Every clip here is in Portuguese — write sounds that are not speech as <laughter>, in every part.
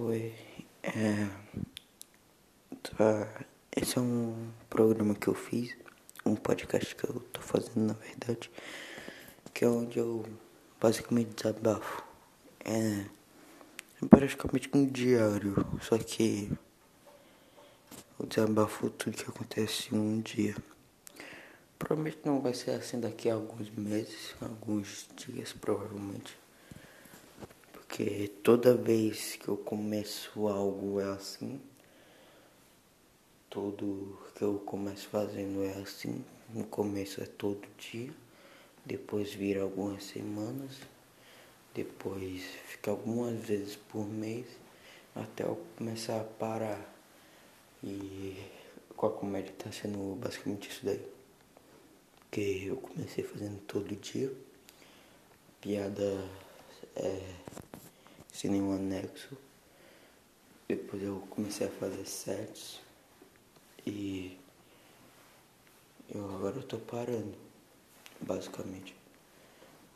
Oi, é, tá, esse é um programa que eu fiz, um podcast que eu tô fazendo na verdade, que é onde eu basicamente desabafo. É, é praticamente um diário, só que eu desabafo tudo que acontece em um dia. Provavelmente não vai ser assim daqui a alguns meses, alguns dias provavelmente. Porque toda vez que eu começo algo é assim. Tudo que eu começo fazendo é assim. No começo é todo dia. Depois vira algumas semanas. Depois fica algumas vezes por mês. Até eu começar a parar. E com a comédia tá sendo basicamente isso daí. Porque eu comecei fazendo todo dia. Piada é, sem nenhum anexo. Depois eu comecei a fazer sets e eu agora eu tô parando, basicamente.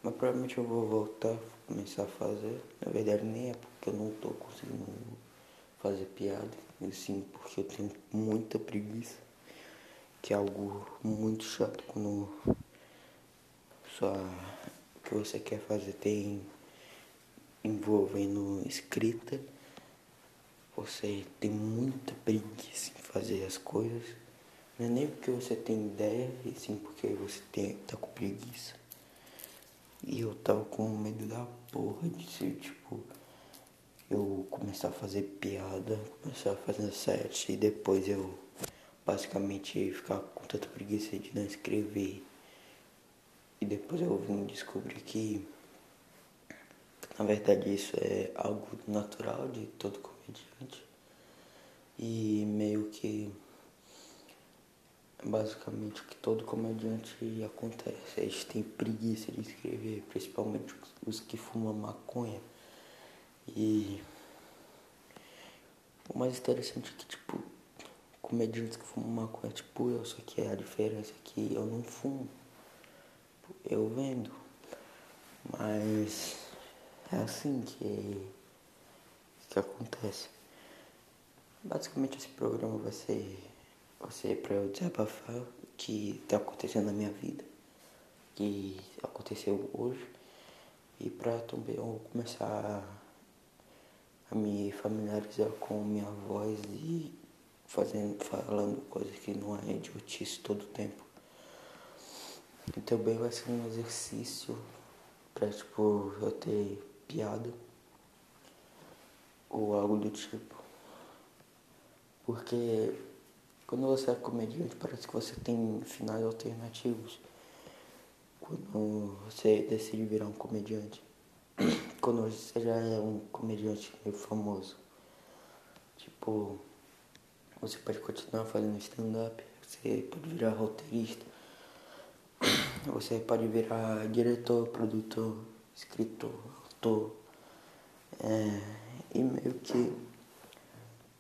Mas provavelmente eu vou voltar, começar a fazer. Na verdade nem é porque eu não tô conseguindo fazer piada, e sim porque eu tenho muita preguiça. Que é algo muito chato quando só o que você quer fazer tem envolvendo escrita, você tem muita preguiça em fazer as coisas. Não é nem porque você tem ideia, e sim porque você tem, tá com preguiça. E eu tava com medo da porra de ser tipo. Eu começar a fazer piada, começar a fazer set e depois eu basicamente ficar com tanta preguiça de não escrever. E depois eu vim descobrir que na verdade, isso é algo natural de todo comediante. E meio que basicamente o que todo comediante acontece. Eles têm preguiça de escrever, principalmente os que fumam maconha. E o mais interessante é que, tipo, comediantes que fumam maconha, tipo eu, só que a diferença é que eu não fumo. Eu vendo. Mas é assim que, que acontece. Basicamente esse programa vai ser, vai ser pra eu desabafar o que tá acontecendo na minha vida, que aconteceu hoje, e pra também eu começar a, me familiarizar com minha voz e fazendo, falando coisas que não é idiotice todo o tempo. E também vai ser um exercício pra tipo eu ter piada ou algo do tipo. Porque quando você é comediante parece que você tem finais alternativos. Quando você decide virar um comediante. <clears throat> Quando você já é um comediante meio famoso. Tipo, você pode continuar fazendo stand-up, você pode virar roteirista, <clears throat> você pode virar diretor, produtor, escritor, tô. É, e meio que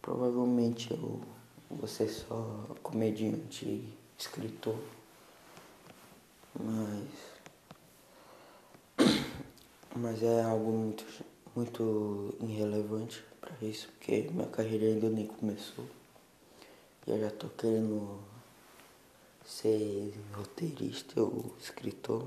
provavelmente eu vou ser só comediante, escritor. Mas. <coughs> Mas é algo muito, muito irrelevante para isso, porque minha carreira ainda nem começou. E eu já tô querendo ser roteirista ou escritor.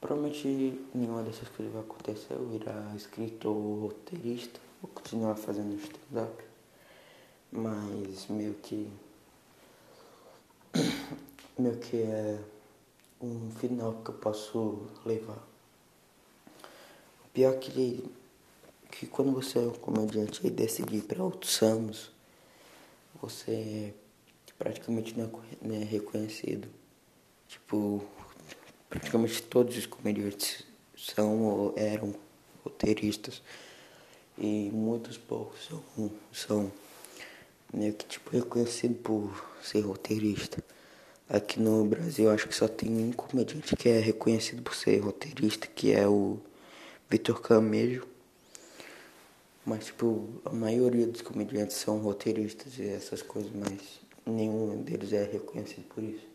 Provavelmente nenhuma dessas coisas vai acontecer, eu virar escritor ou roteirista, vou continuar fazendo stand-up, mas meio que. <coughs> meio que é um final que eu posso levar. O pior é que, que quando você é um comediante e decide ir para outros ramos, você praticamente não é, é reconhecido. Tipo, praticamente todos os comediantes são ou eram roteiristas e muitos poucos são, são meio que tipo reconhecido por ser roteirista. Aqui no Brasil acho que só tem um comediante que é reconhecido por ser roteirista, que é o Vitor Camejo. Mas tipo, a maioria dos comediantes são roteiristas e essas coisas, mas nenhum deles é reconhecido por isso.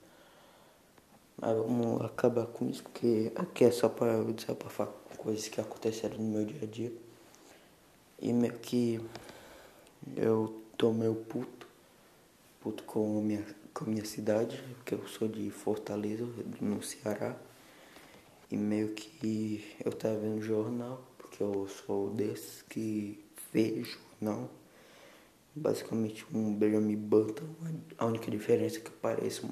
Mas vamos acabar com isso, porque aqui é só para eu desabafar coisas que aconteceram no meu dia a dia. E meio que eu tô meio puto, puto com a minha, com a minha cidade, porque eu sou de Fortaleza, no Ceará. E meio que eu tava vendo jornal, porque eu sou desses que vejo jornal. Basicamente um Benjamin Button, a única diferença é que eu pareço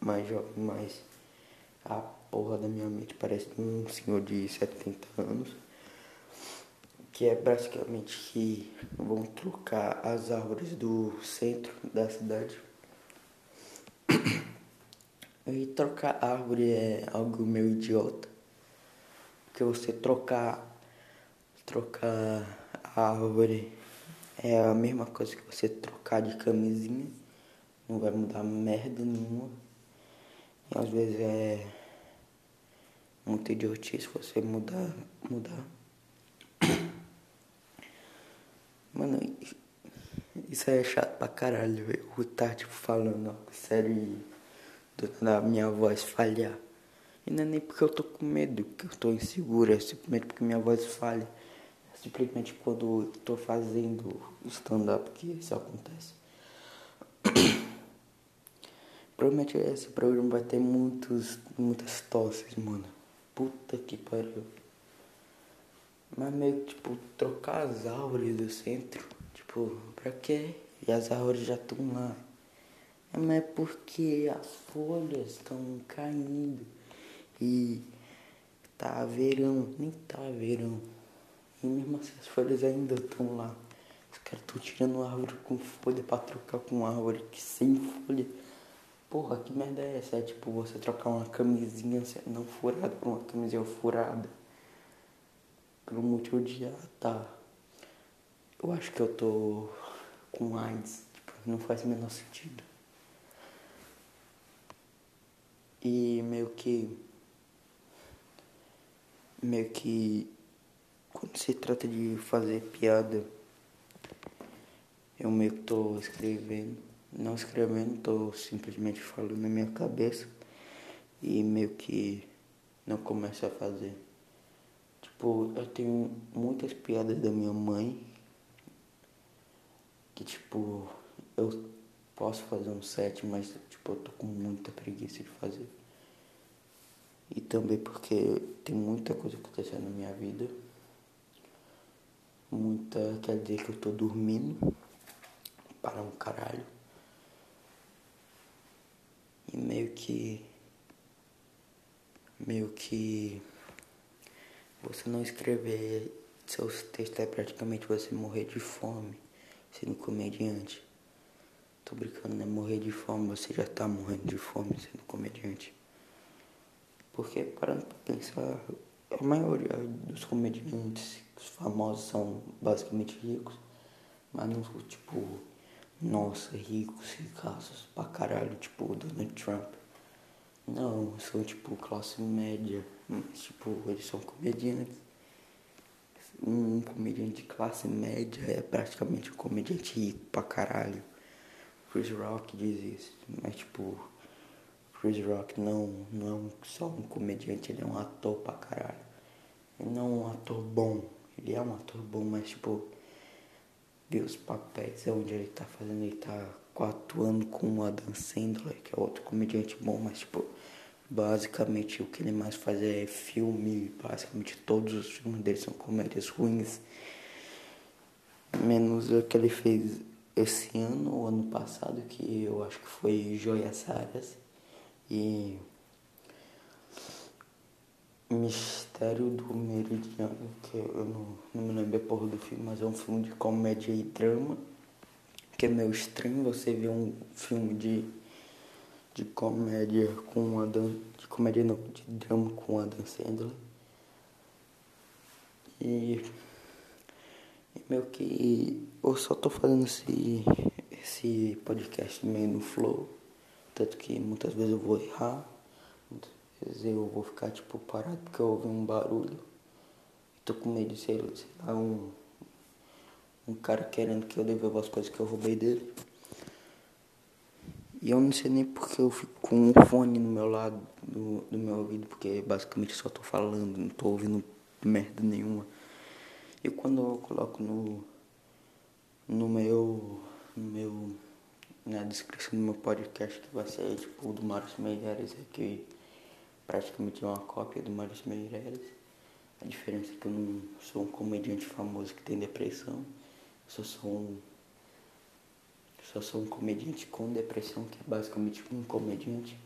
mais jovem, mas a porra da minha mente parece um senhor de 70 anos. Que é basicamente que vão trocar as árvores do centro da cidade. <coughs> E trocar árvore é algo meio idiota. Porque você trocar trocar árvore é a mesma coisa que você trocar de camisinha. Não vai mudar merda nenhuma. E às vezes é muito idiotice você mudar. mudar. Mano, isso é chato pra caralho. Eu tá tipo falando ó, sério da minha voz falhar. E não é nem porque eu tô com medo, que eu tô inseguro, é simplesmente porque minha voz falha simplesmente quando estou fazendo stand-up que isso acontece. <coughs> Provavelmente esse programa vai ter muitos, muitas tosses, mano. Puta que pariu. Mas meio que, tipo, trocar as árvores do centro, tipo, pra quê? E as árvores já estão lá. É, mas é porque as folhas estão caindo. E tá verão, nem tá verão. E mesmo assim as folhas ainda estão lá. Os caras estão tirando árvore com folha pra trocar com árvore que sem folha. Porra, que merda é essa? É tipo você trocar uma camisinha não furada por uma camisinha furada. Um motivo de ah, tá. Eu acho que eu tô com AIDS. Tipo, não faz o menor sentido. E meio que. Meio que quando se trata de fazer piada, eu meio que tô escrevendo, não escrevendo, tô simplesmente falando na minha cabeça e meio que não começo a fazer. Tipo, eu tenho muitas piadas da minha mãe que tipo, eu posso fazer um set, mas tipo, eu tô com muita preguiça de fazer. E também porque tem muita coisa acontecendo na minha vida muita. Quer dizer que eu tô dormindo para um caralho. Meio que. Meio que. Você não escrever seus textos é praticamente você morrer de fome sendo comediante. Tô brincando, né? Morrer de fome, você já tá morrendo de fome sendo comediante. Porque parando pra pensar, a maioria dos comediantes famosos são basicamente ricos, mas não tipo, nossa, ricos, ricaços pra caralho, tipo Donald Trump. Não, são tipo classe média, tipo, eles são comediantes. Um comediante de classe média é praticamente um comediante rico pra caralho. Chris Rock diz isso, mas tipo, Chris Rock não, não é só um comediante, ele é um ator pra caralho. Ele não é um ator bom, ele é um ator bom, mas tipo, ver os papéis onde ele tá fazendo, ele tá atuando com o Adam Sandler, que é outro comediante bom, mas tipo, basicamente o que ele mais faz é filme, basicamente todos os filmes dele são comédias ruins. Menos o que ele fez esse ano ou ano passado, que eu acho que foi Joias Áreas. E Mistério do Meridiano, que eu não, não me lembro a porra do filme, mas é um filme de comédia e drama, que é meio estranho você ver um filme de, de comédia com Adam, de comédia não, de drama com Adam Sandler. E, e meio que eu só tô fazendo esse, esse podcast meio no flow, tanto que muitas vezes eu vou errar eu vou ficar tipo parado porque eu ouvi um barulho. Tô com medo de sei lá, um, um cara querendo que eu devolva as coisas que eu roubei dele. E eu não sei nem porque eu fico com um fone no meu lado do, do meu ouvido, porque basicamente só tô falando, não tô ouvindo merda nenhuma. E quando eu coloco no, no meu, no meu, na descrição do meu podcast, que vai ser tipo do Márcio Meireles, é que praticamente uma cópia do Márcio Meireles. A diferença é que eu não sou um comediante famoso que tem depressão, eu só sou um só sou um comediante com depressão, que é basicamente um comediante.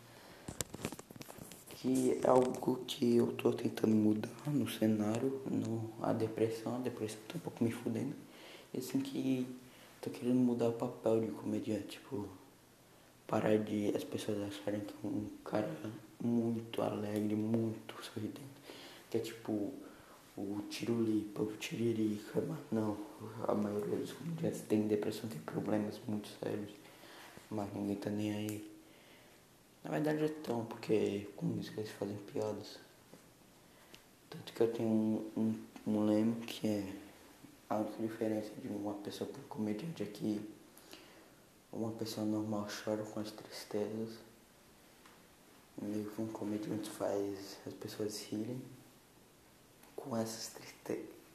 Que é algo que eu tô tentando mudar no cenário, no, a depressão, a depressão tá um pouco me fudendo. E assim que tô querendo mudar o papel de comediante, tipo, parar de as pessoas acharem que um cara muito alegre, muito sorridente. Que é tipo o tirulipa, o tiririca, mas não, a maioria dos comediantes tem depressão, tem problemas muito sérios, mas ninguém tá nem aí. Na verdade é tão, porque com isso eles fazem piadas. Tanto que eu tenho um, um, um lema que é a única diferença de uma pessoa um comediante é que uma pessoa normal chora com as tristezas. Meio que um comediante faz as pessoas rirem com essas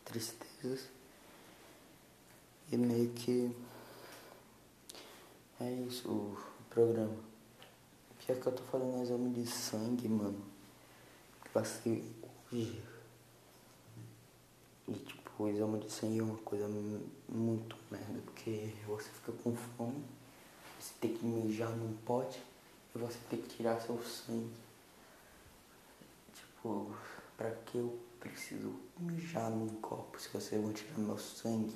tristezas. E meio que é isso o programa. Pior que eu tô fazendo exame de sangue, mano. Passei hoje. E tipo, o exame de sangue é uma coisa muito merda, porque você fica com fome, você tem que mijar num pote e você tem que tirar seu sangue. Tipo, pra que eu preciso mijar num copo se vocês vão tirar meu sangue?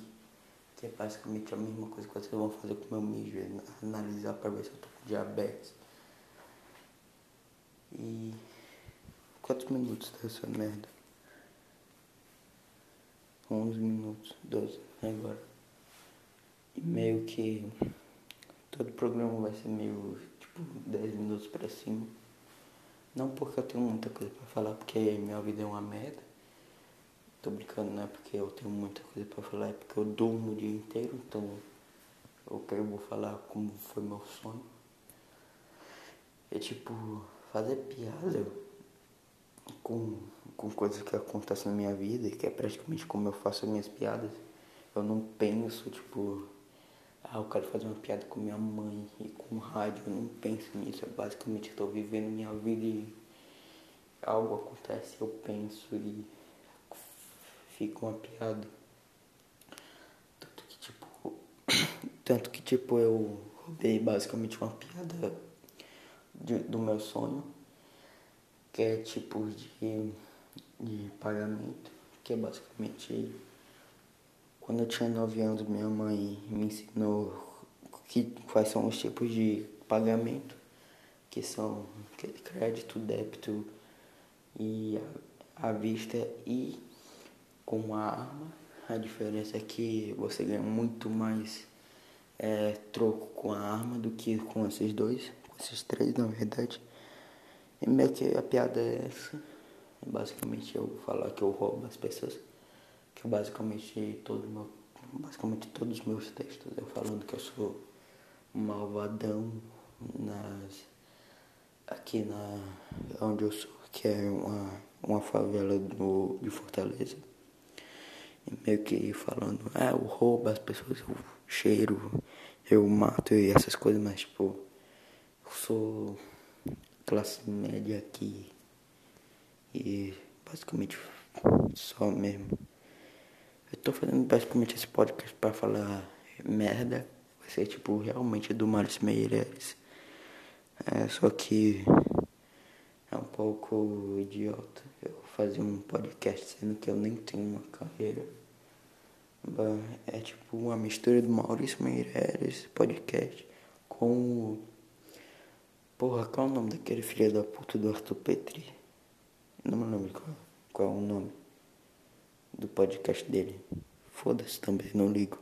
Que é basicamente a mesma coisa que vocês vão fazer com meu mijo, é analisar pra ver se eu tô com diabetes. E quantos minutos dessa merda? 11 minutos, 12 agora. E meio que todo programa vai ser meio tipo 10 minutos pra cima. Não porque eu tenho muita coisa pra falar, porque minha vida é uma merda. Tô brincando, não é porque eu tenho muita coisa pra falar, é porque eu durmo o dia inteiro, então eu quero vou falar como foi meu sonho. É tipo, fazer piada com, com coisas que acontecem na minha vida, que é praticamente como eu faço as minhas piadas. Eu não penso, tipo, ah, eu quero fazer uma piada com minha mãe e com rádio, eu não penso nisso. Eu basicamente estou vivendo minha vida e algo acontece, eu penso e fica uma piada. Tanto que tipo. <coughs> Tanto que tipo eu roubei basicamente uma piada de, do meu sonho. Que é tipo de, de pagamento. Que é basicamente quando eu tinha 9 anos minha mãe me ensinou que, quais são os tipos de pagamento. Que são crédito, débito e à vista e com a arma. A diferença é que você ganha muito mais é, troco com a arma do que com esses dois, com esses três na verdade. E meio que a piada é essa. Basicamente eu falar que eu roubo as pessoas. Que basicamente todo meu, basicamente todos os meus textos eu falando que eu sou malvadão nas aqui na onde eu sou, que é uma, uma favela do, de Fortaleza meio que falando, ah, eu roubo as pessoas, eu cheiro, eu mato e essas coisas, mas tipo, eu sou classe média aqui e basicamente só mesmo. Eu tô fazendo basicamente esse podcast pra falar merda, vai ser tipo realmente do Márcio Meireles. É, só que é um pouco idiota eu fazer um podcast sendo que eu nem tenho uma carreira. É tipo uma mistura do Maurício Meireles podcast com o. Porra, qual é o nome daquele filho da puta do Arthur Petri? Não me lembro qual, qual é o nome do podcast dele. Foda-se também, não ligo.